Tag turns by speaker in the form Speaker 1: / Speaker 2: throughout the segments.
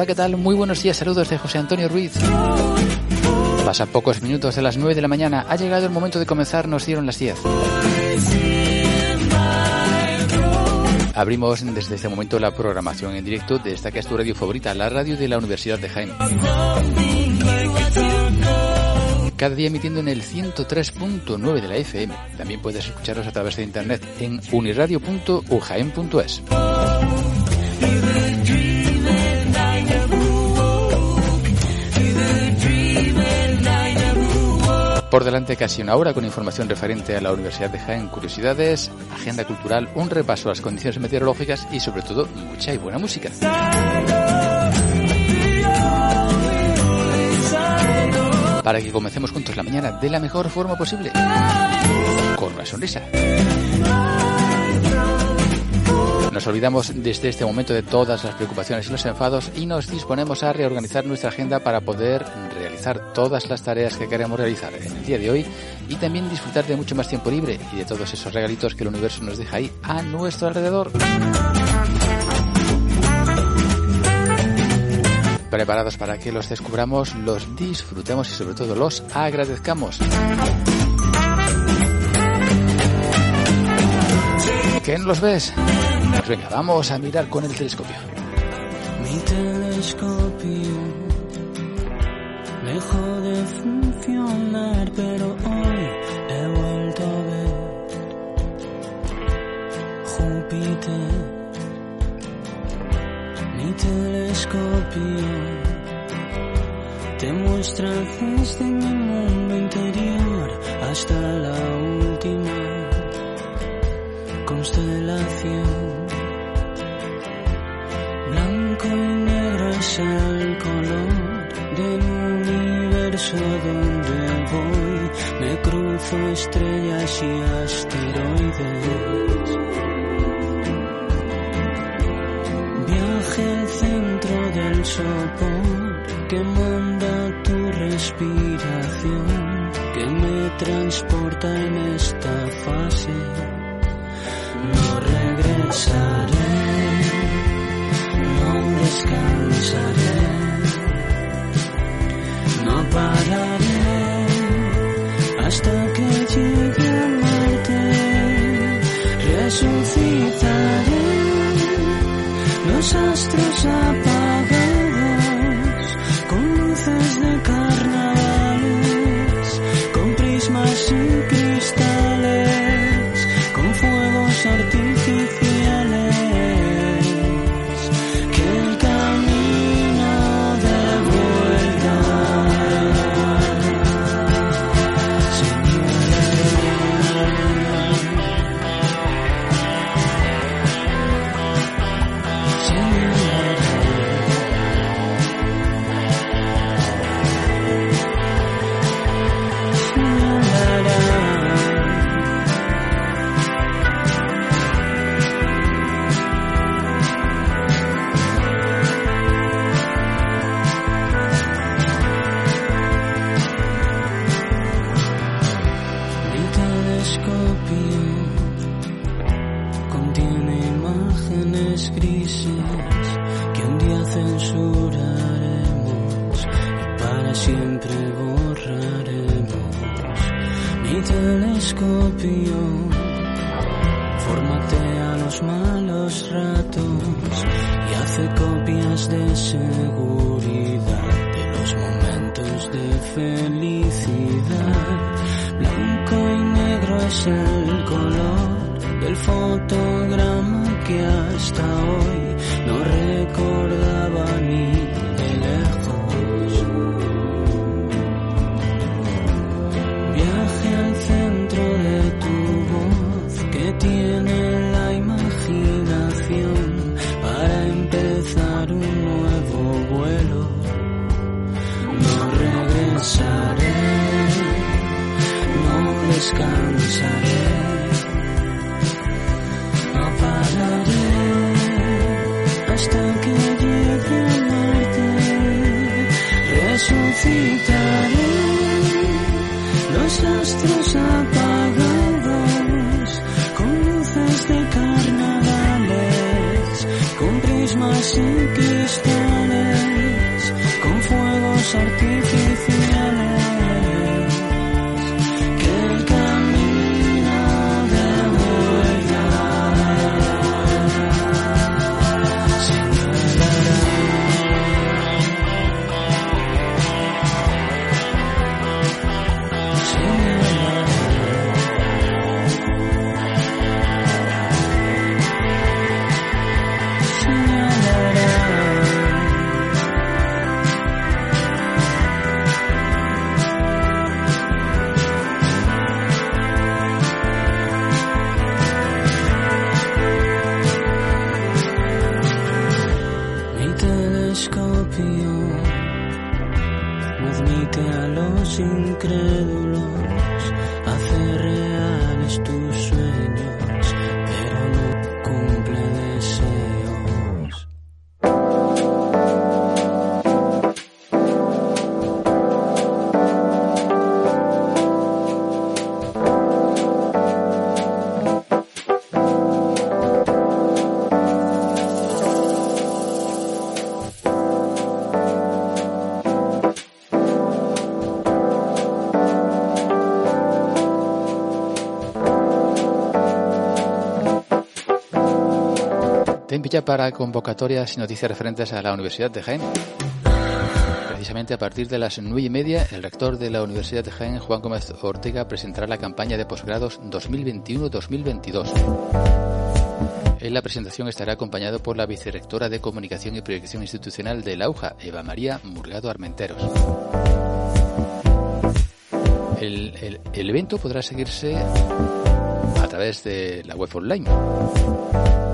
Speaker 1: Hola, ¿qué tal? Muy buenos días, saludos de José Antonio Ruiz. Pasan pocos minutos de las 9 de la mañana, ha llegado el momento de comenzar, nos dieron las 10. Abrimos desde este momento la programación en directo de esta que es tu radio favorita, la radio de la Universidad de Jaén. Cada día emitiendo en el 103.9 de la FM. También puedes escucharnos a través de internet en uniradio.ujaen.es. Por delante casi una hora con información referente a la Universidad de Jaén, curiosidades, agenda cultural, un repaso a las condiciones meteorológicas y sobre todo mucha y buena música. Para que comencemos juntos la mañana de la mejor forma posible. Con una sonrisa. Nos olvidamos desde este momento de todas las preocupaciones y los enfados y nos disponemos a reorganizar nuestra agenda para poder realizar todas las tareas que queremos realizar en el día de hoy y también disfrutar de mucho más tiempo libre y de todos esos regalitos que el universo nos deja ahí a nuestro alrededor. Preparados para que los descubramos, los disfrutemos y sobre todo los agradezcamos. ¿Qué los ves? Pues venga, vamos a mirar con el telescopio.
Speaker 2: Mi telescopio dejó de funcionar, pero hoy he vuelto a ver Júpiter. Mi telescopio te muestra desde mi mundo interior hasta la última constelación. Blanco y negro es el color del universo donde voy. Me cruzo estrellas y asteroides. Viaje al centro del sopor que manda tu respiración, que me transporta en esta fase regresaré, no descansaré, no pararé hasta que llegue a Marte, resucitaré los astros apagados Para
Speaker 1: convocatorias y noticias referentes a la Universidad de Jaén. Precisamente a partir de las nueve y media, el rector de la Universidad de Jaén, Juan Gómez Ortega, presentará la campaña de posgrados 2021-2022. En la presentación estará acompañado por la vicerectora de Comunicación y Proyección Institucional de la UJA, Eva María Murgado Armenteros. El evento podrá seguirse a través de la web online.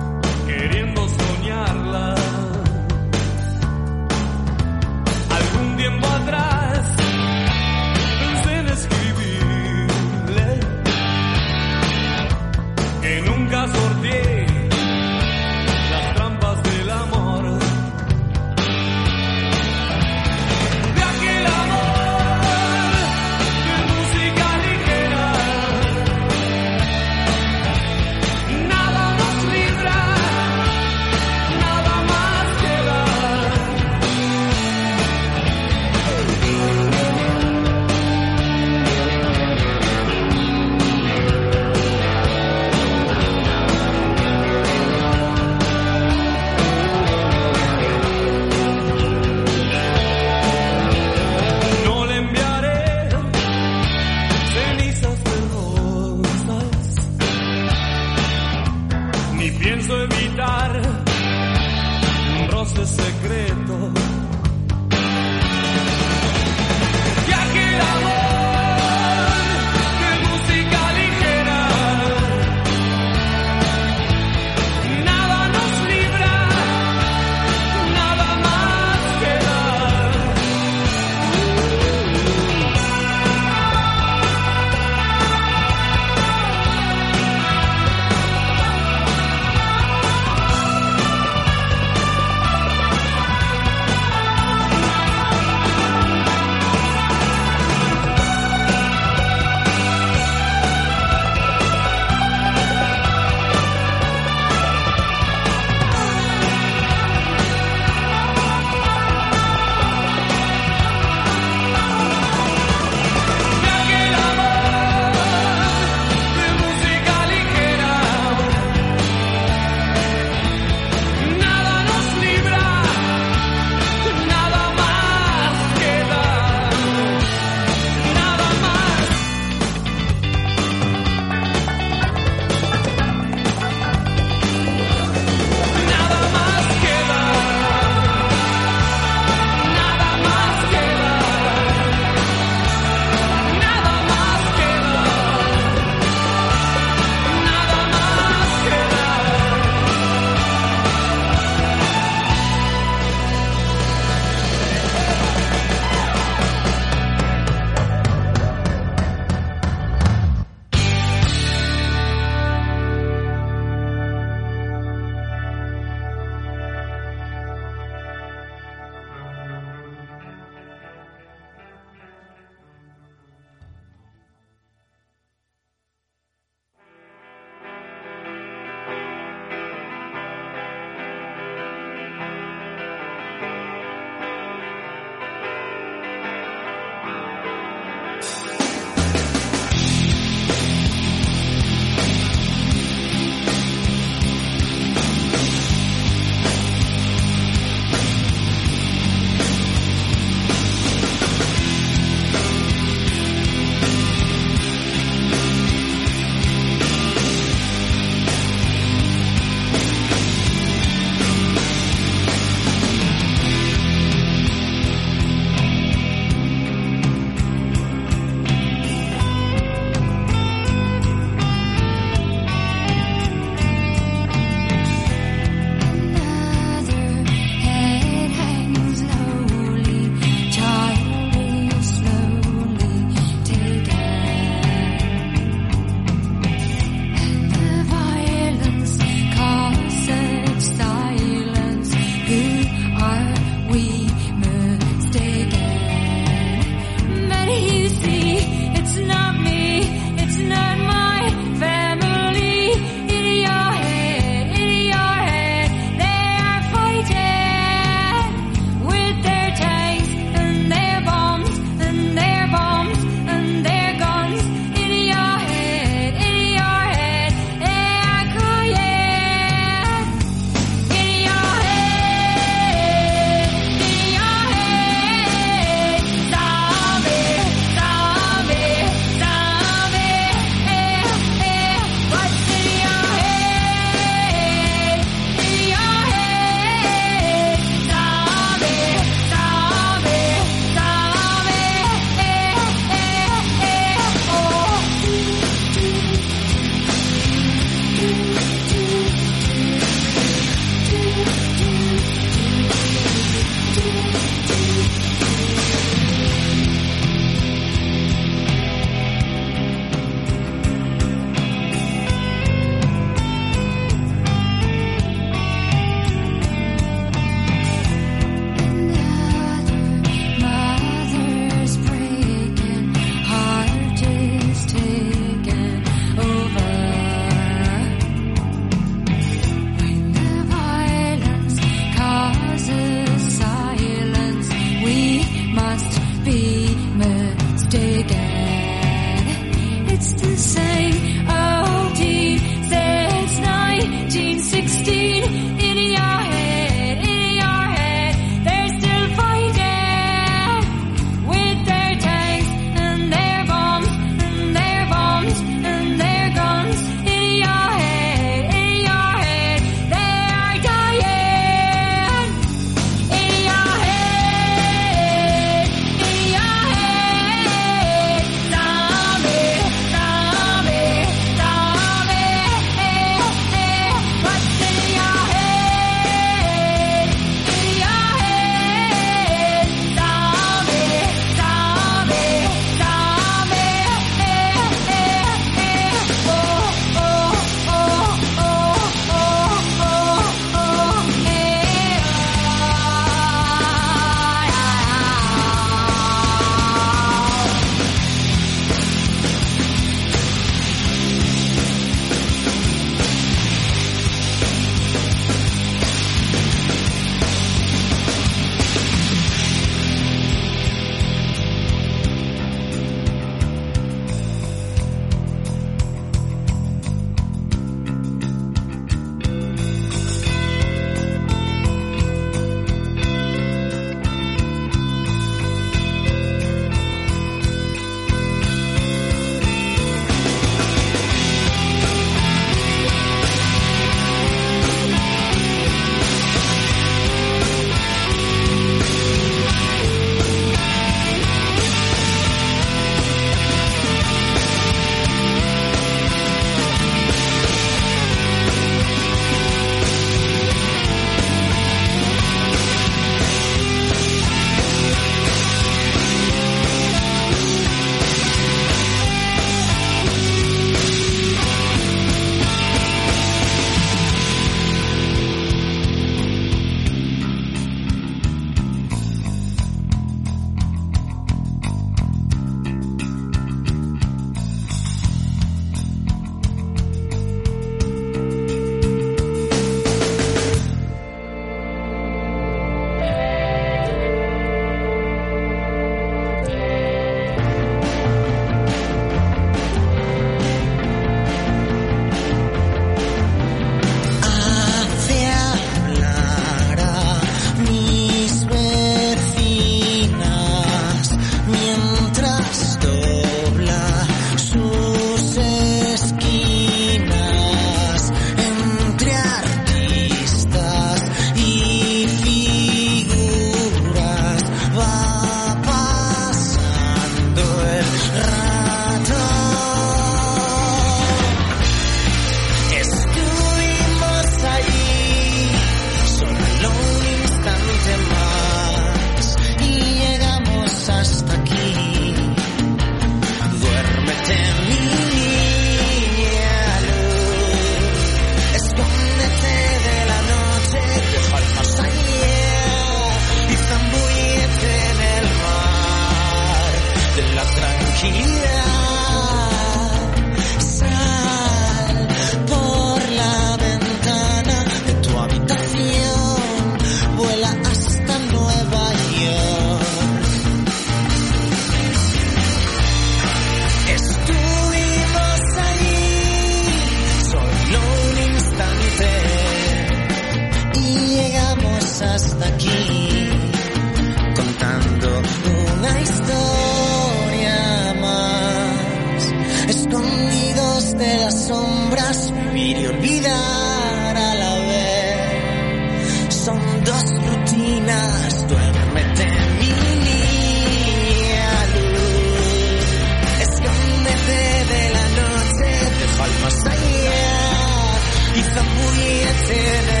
Speaker 3: in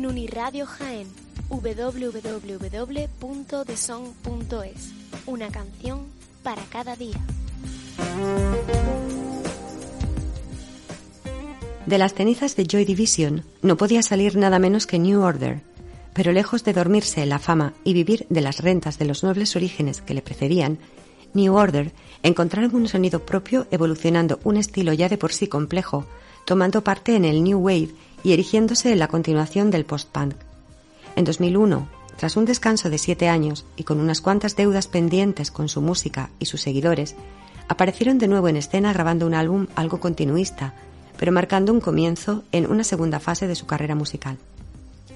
Speaker 2: en
Speaker 4: Uniradio Jaén, www.deson.es. Una canción para cada día.
Speaker 5: De las cenizas de Joy Division no podía salir nada menos que New Order, pero lejos de dormirse en la fama y vivir de las rentas de los nobles orígenes que le precedían, New Order encontraron un sonido propio evolucionando un estilo ya de por sí complejo, tomando parte en el New Wave y erigiéndose en la continuación del post-punk. En 2001, tras un descanso de siete años y con unas cuantas deudas pendientes con su música y sus seguidores, aparecieron de nuevo en escena grabando un álbum algo continuista, pero marcando un comienzo en una segunda fase de su carrera musical.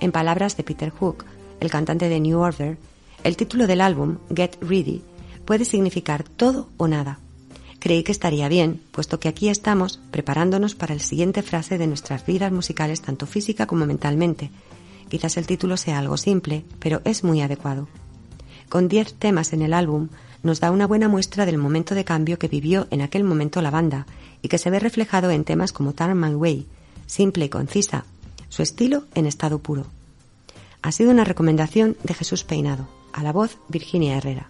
Speaker 5: En palabras de Peter Hook, el cantante de New Order, el título del álbum, Get Ready, puede significar todo o nada. Creí que estaría bien, puesto que aquí estamos preparándonos para la siguiente frase de nuestras vidas musicales, tanto física como mentalmente. Quizás el título sea algo simple, pero es muy adecuado. Con diez temas en el álbum, nos da una buena muestra del momento de cambio que vivió en aquel momento la banda y que se ve reflejado en temas como Tarman Way, simple y concisa, su estilo en estado puro. Ha sido una recomendación de Jesús Peinado, a la voz Virginia Herrera.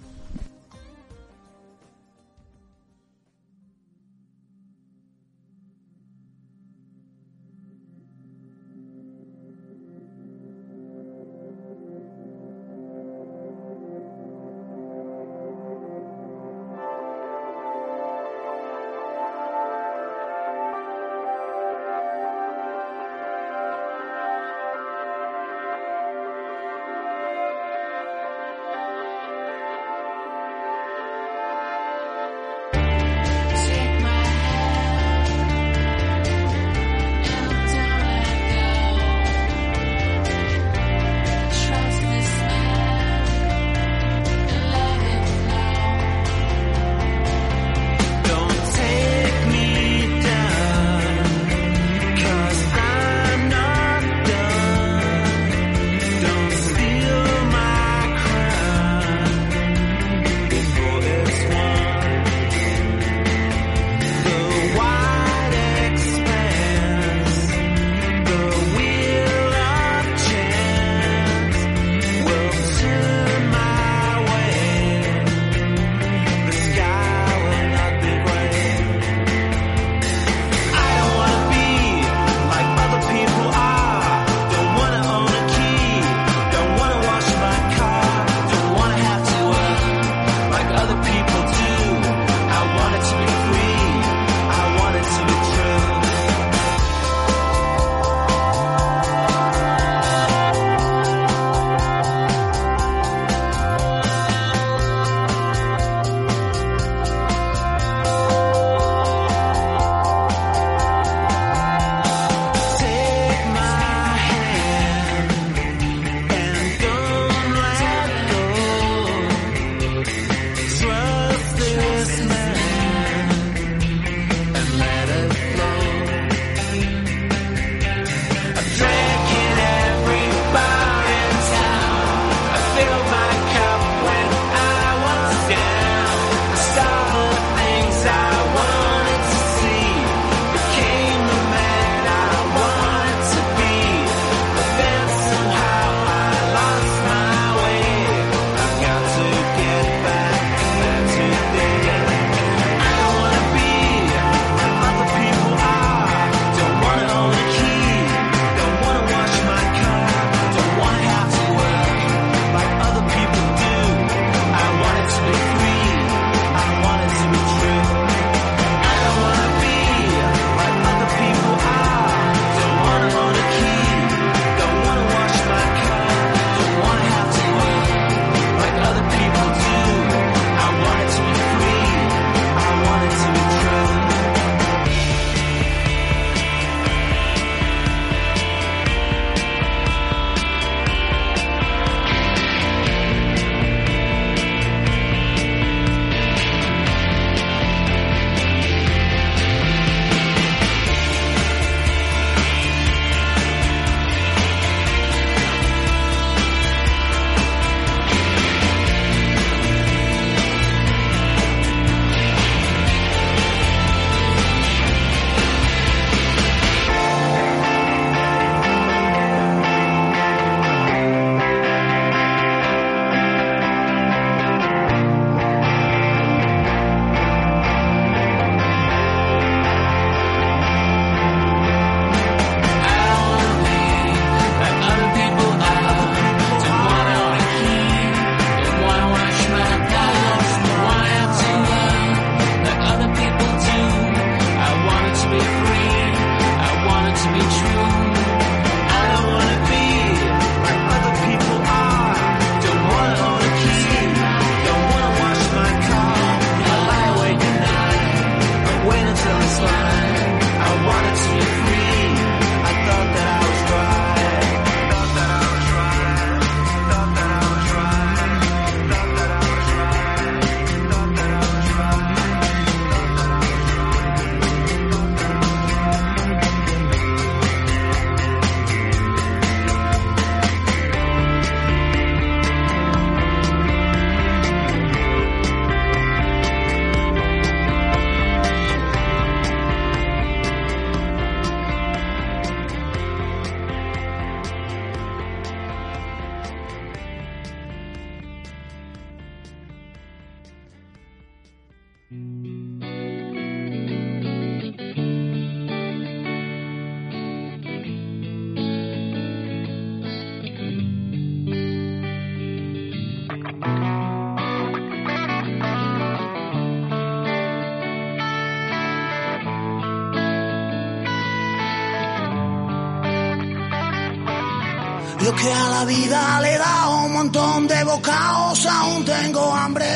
Speaker 6: Yo que a la vida le he dado un montón de bocaos, aún tengo hambre.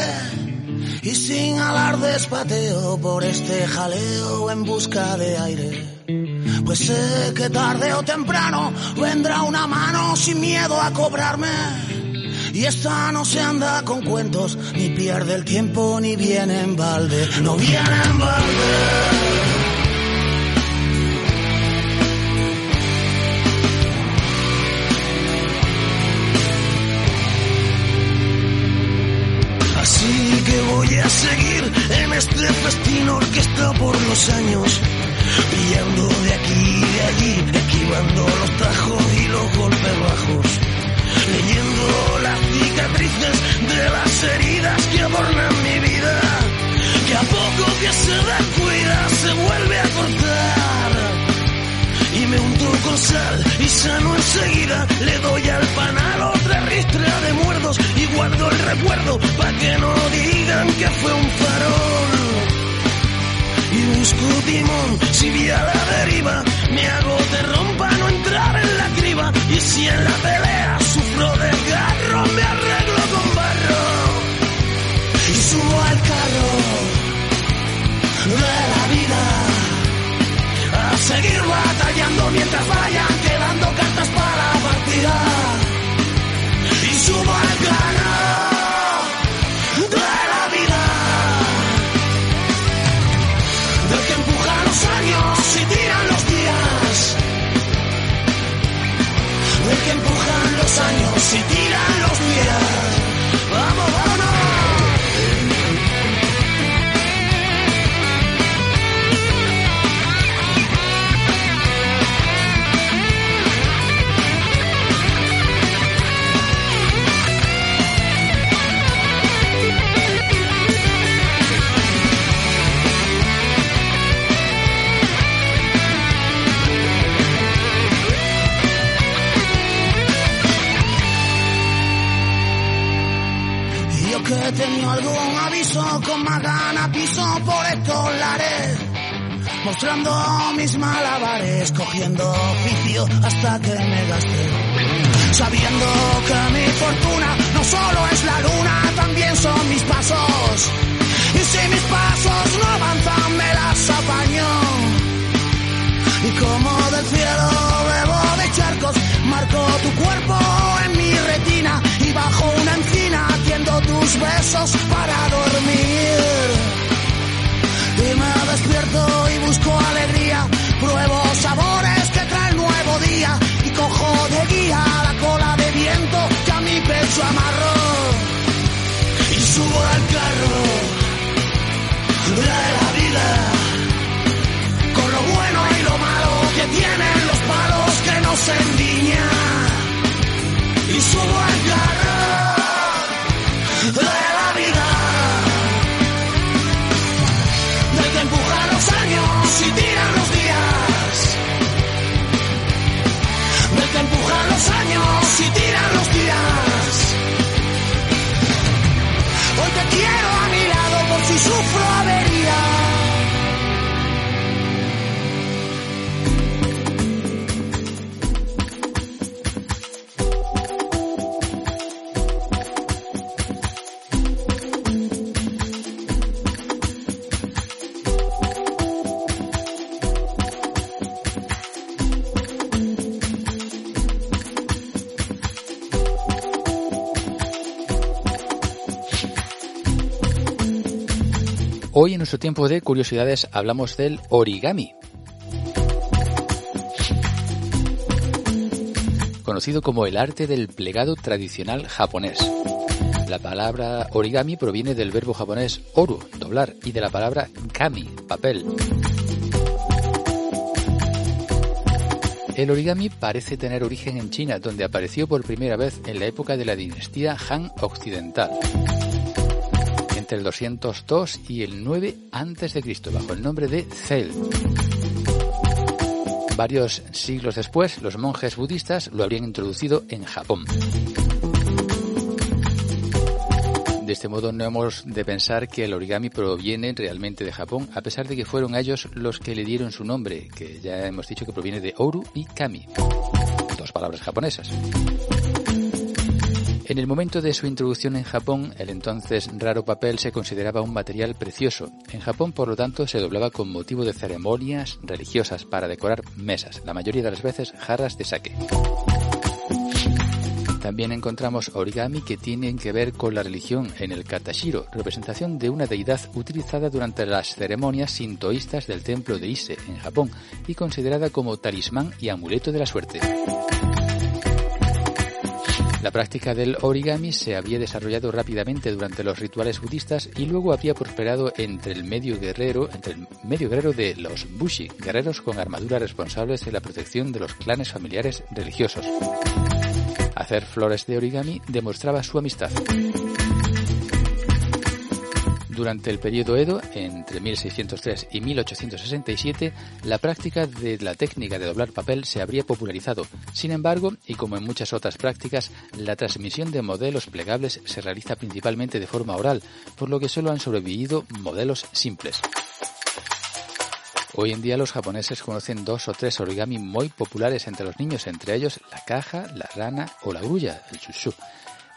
Speaker 6: Y sin alardes pateo por este jaleo en busca de aire. Pues sé que tarde o temprano vendrá una mano sin miedo a cobrarme. Y esta no se anda con cuentos, ni pierde el tiempo, ni viene en balde. No viene en balde. Este festín orquesta por los años, pillando de aquí y de allí, esquivando los tajos y los golpes bajos, leyendo las cicatrices de las heridas que adornan mi vida, que a poco que se descuida se vuelve a cortar. Y me unto con sal y sano enseguida. Le doy al panal otra ristra de muertos y guardo el recuerdo pa' que no digan que fue un farol. Y busco timón si vi a la deriva. Me hago de rompa no entrar en la criba. Y si en la pelea sufro desgarro, me arreglo con barro. Y subo al carro de la vida a seguir batallando mientras vayan quedando cartas para la partida. Y subo al carro años y tiran los días. Tenido algún aviso con más ganas piso por estos lares. Mostrando mis malabares, cogiendo oficio hasta que me gasté Sabiendo que mi fortuna no solo es la luna, también son mis pasos. Y si mis pasos no avanzan me las apaño. Y como del cielo bebo de charcos, marco tu cuerpo tus besos para dormir.
Speaker 1: Nuestro tiempo de curiosidades hablamos del origami. Conocido como el arte del plegado tradicional japonés. La palabra origami proviene del verbo japonés oru, doblar, y de la palabra kami, papel. El origami parece tener origen en China, donde apareció por primera vez en la época de la dinastía Han Occidental. Entre el 202 y el 9 antes de Cristo bajo el nombre de Cel. Varios siglos después, los monjes budistas lo habrían introducido en Japón. De este modo no hemos de pensar que el origami proviene realmente de Japón, a pesar de que fueron ellos los que le dieron su nombre, que ya hemos dicho que proviene de Oru y Kami, dos palabras japonesas. En el momento de su introducción en Japón, el entonces raro papel se consideraba un material precioso. En Japón, por lo tanto, se doblaba con motivo de ceremonias religiosas para decorar mesas, la mayoría de las veces jarras de sake. También encontramos origami que tienen que ver con la religión en el katashiro, representación de una deidad utilizada durante las ceremonias sintoístas del templo de Ise en Japón y considerada como talismán y amuleto de la suerte. La práctica del origami se había desarrollado rápidamente durante los rituales budistas y luego había prosperado entre el medio guerrero, entre el medio guerrero de los bushi, guerreros con armadura responsables de la protección de los clanes familiares religiosos. Hacer flores de origami demostraba su amistad. Durante el periodo Edo, entre 1603 y 1867, la práctica de la técnica de doblar papel se habría popularizado. Sin embargo, y como en muchas otras prácticas, la transmisión de modelos plegables se realiza principalmente de forma oral, por lo que solo han sobrevivido modelos simples. Hoy en día los japoneses conocen dos o tres origami muy populares entre los niños, entre ellos la caja, la rana o la grulla, el shushu,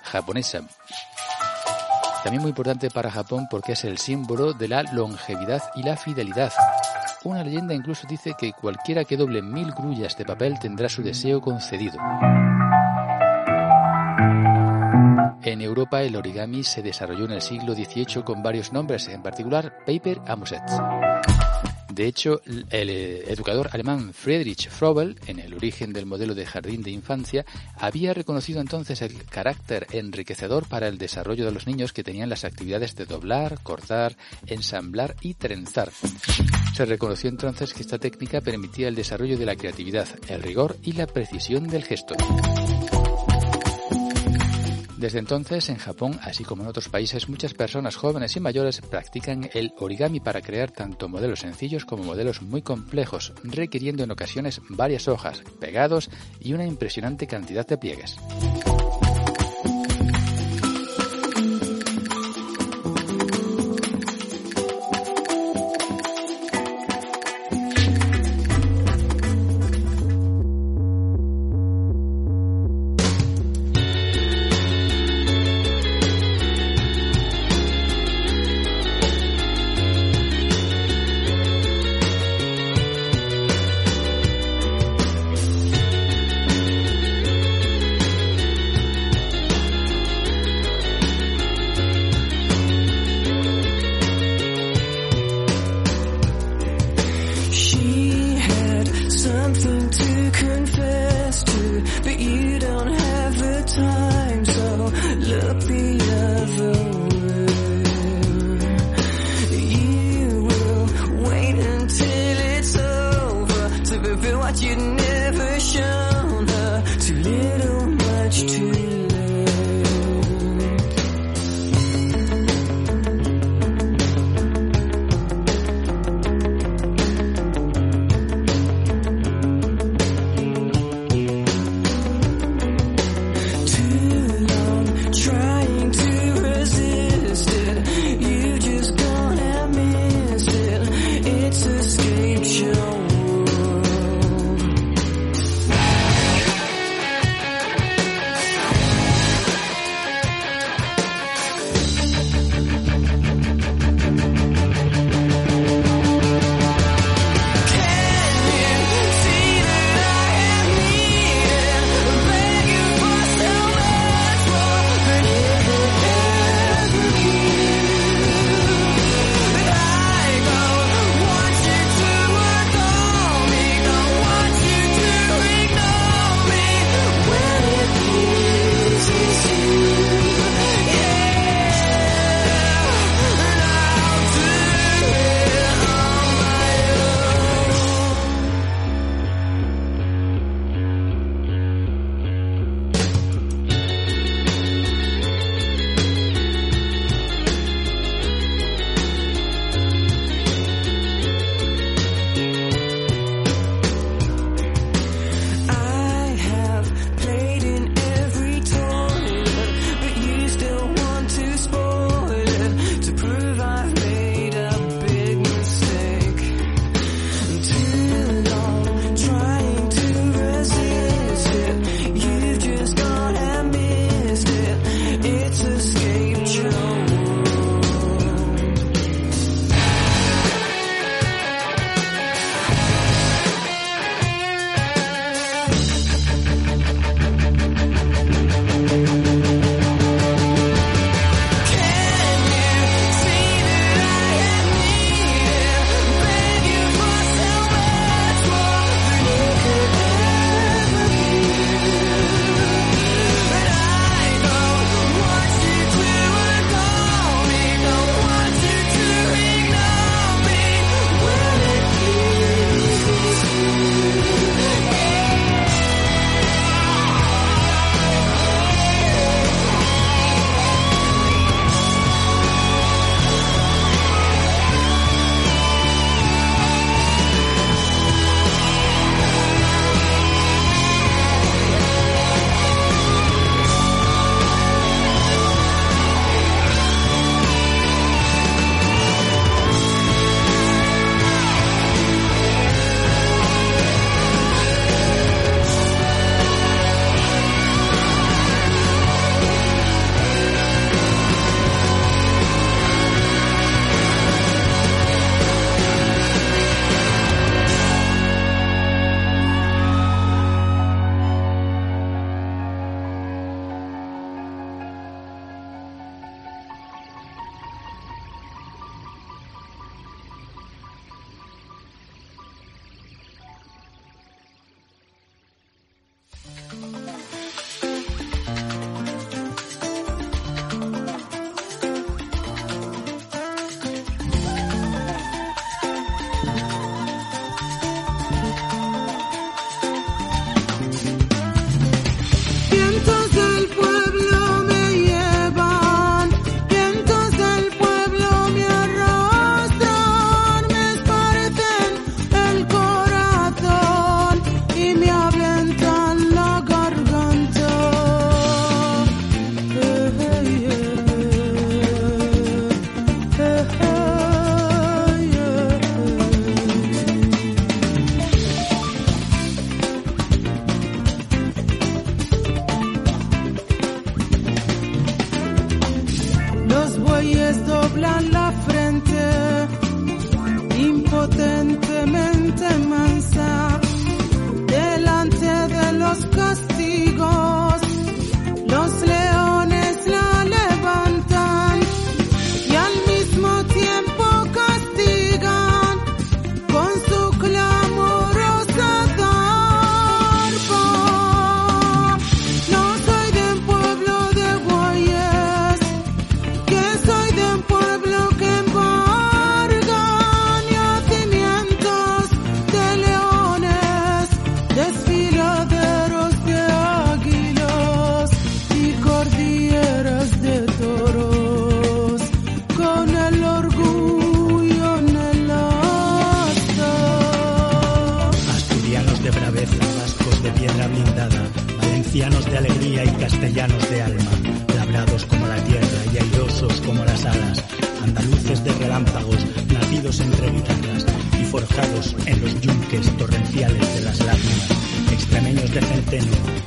Speaker 1: japonesa. También muy importante para Japón porque es el símbolo de la longevidad y la fidelidad. Una leyenda incluso dice que cualquiera que doble mil grullas de papel tendrá su deseo concedido. En Europa el origami se desarrolló en el siglo XVIII con varios nombres, en particular Paper Amuset. De hecho, el educador alemán Friedrich Frobel, en el origen del modelo de jardín de infancia, había reconocido entonces el carácter enriquecedor para el desarrollo de los niños que tenían las actividades de doblar, cortar, ensamblar y trenzar. Se reconoció entonces que esta técnica permitía el desarrollo de la creatividad, el rigor y la precisión del gesto. Desde entonces, en Japón, así como en otros países, muchas personas jóvenes y mayores practican el origami para crear tanto modelos sencillos como modelos muy complejos, requiriendo en ocasiones varias hojas, pegados y una impresionante cantidad de pliegues.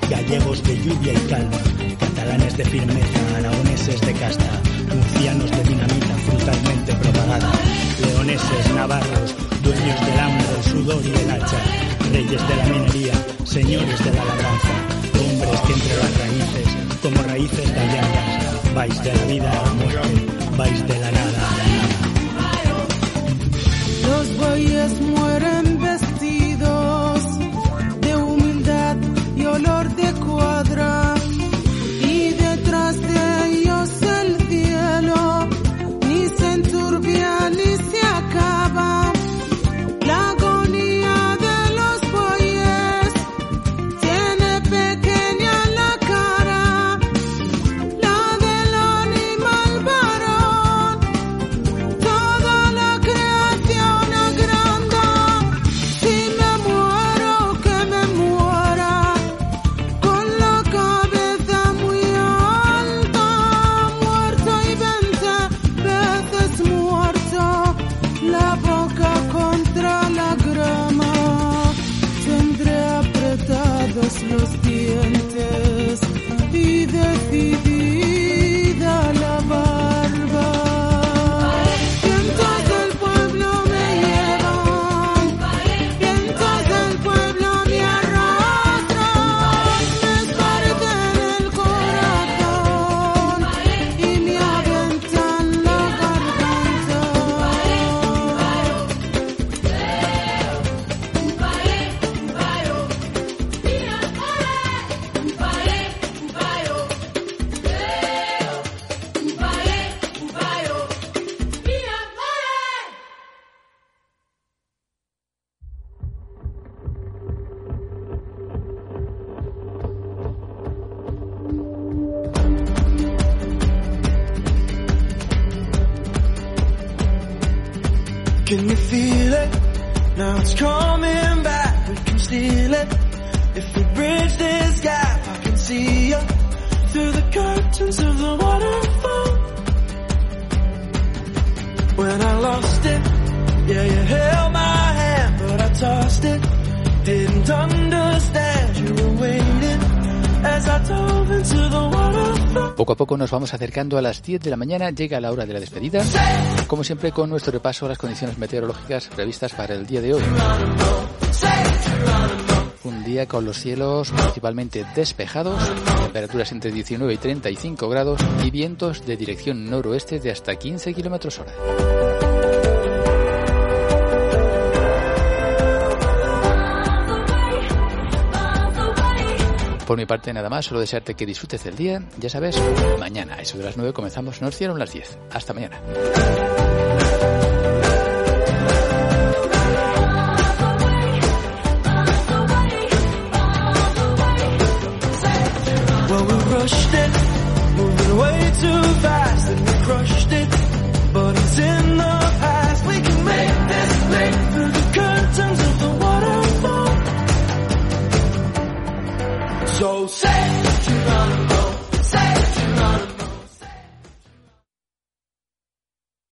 Speaker 7: Gallegos de lluvia y calma, catalanes de firmeza, aragoneses de casta, murcianos de dinamita brutalmente propagada, leoneses, navarros, dueños del hambre, el sudor y el hacha, reyes de la minería, señores de la labranza, hombres que entre las raíces, como raíces gallardas, vais de la vida a la muerte, vais de la nada a la nada.
Speaker 8: Los bueyes
Speaker 9: it's coming back. We can steal it. If we bridge this gap, I can see you through the curtains of the waterfall. When I lost it, yeah, you held my hand, but I tossed it. Didn't understand you were waiting as I dove into the waterfall.
Speaker 1: Poco a poco nos vamos acercando a las 10 de la mañana, llega la hora de la despedida, como siempre con nuestro repaso a las condiciones meteorológicas previstas para el día de hoy. Un día con los cielos principalmente despejados, temperaturas entre 19 y 35 grados y vientos de dirección noroeste de hasta 15 kilómetros hora. Por mi parte nada más, solo desearte que disfrutes del día. Ya sabes, mañana a eso de las 9 comenzamos Nos hicieron las 10. Hasta mañana.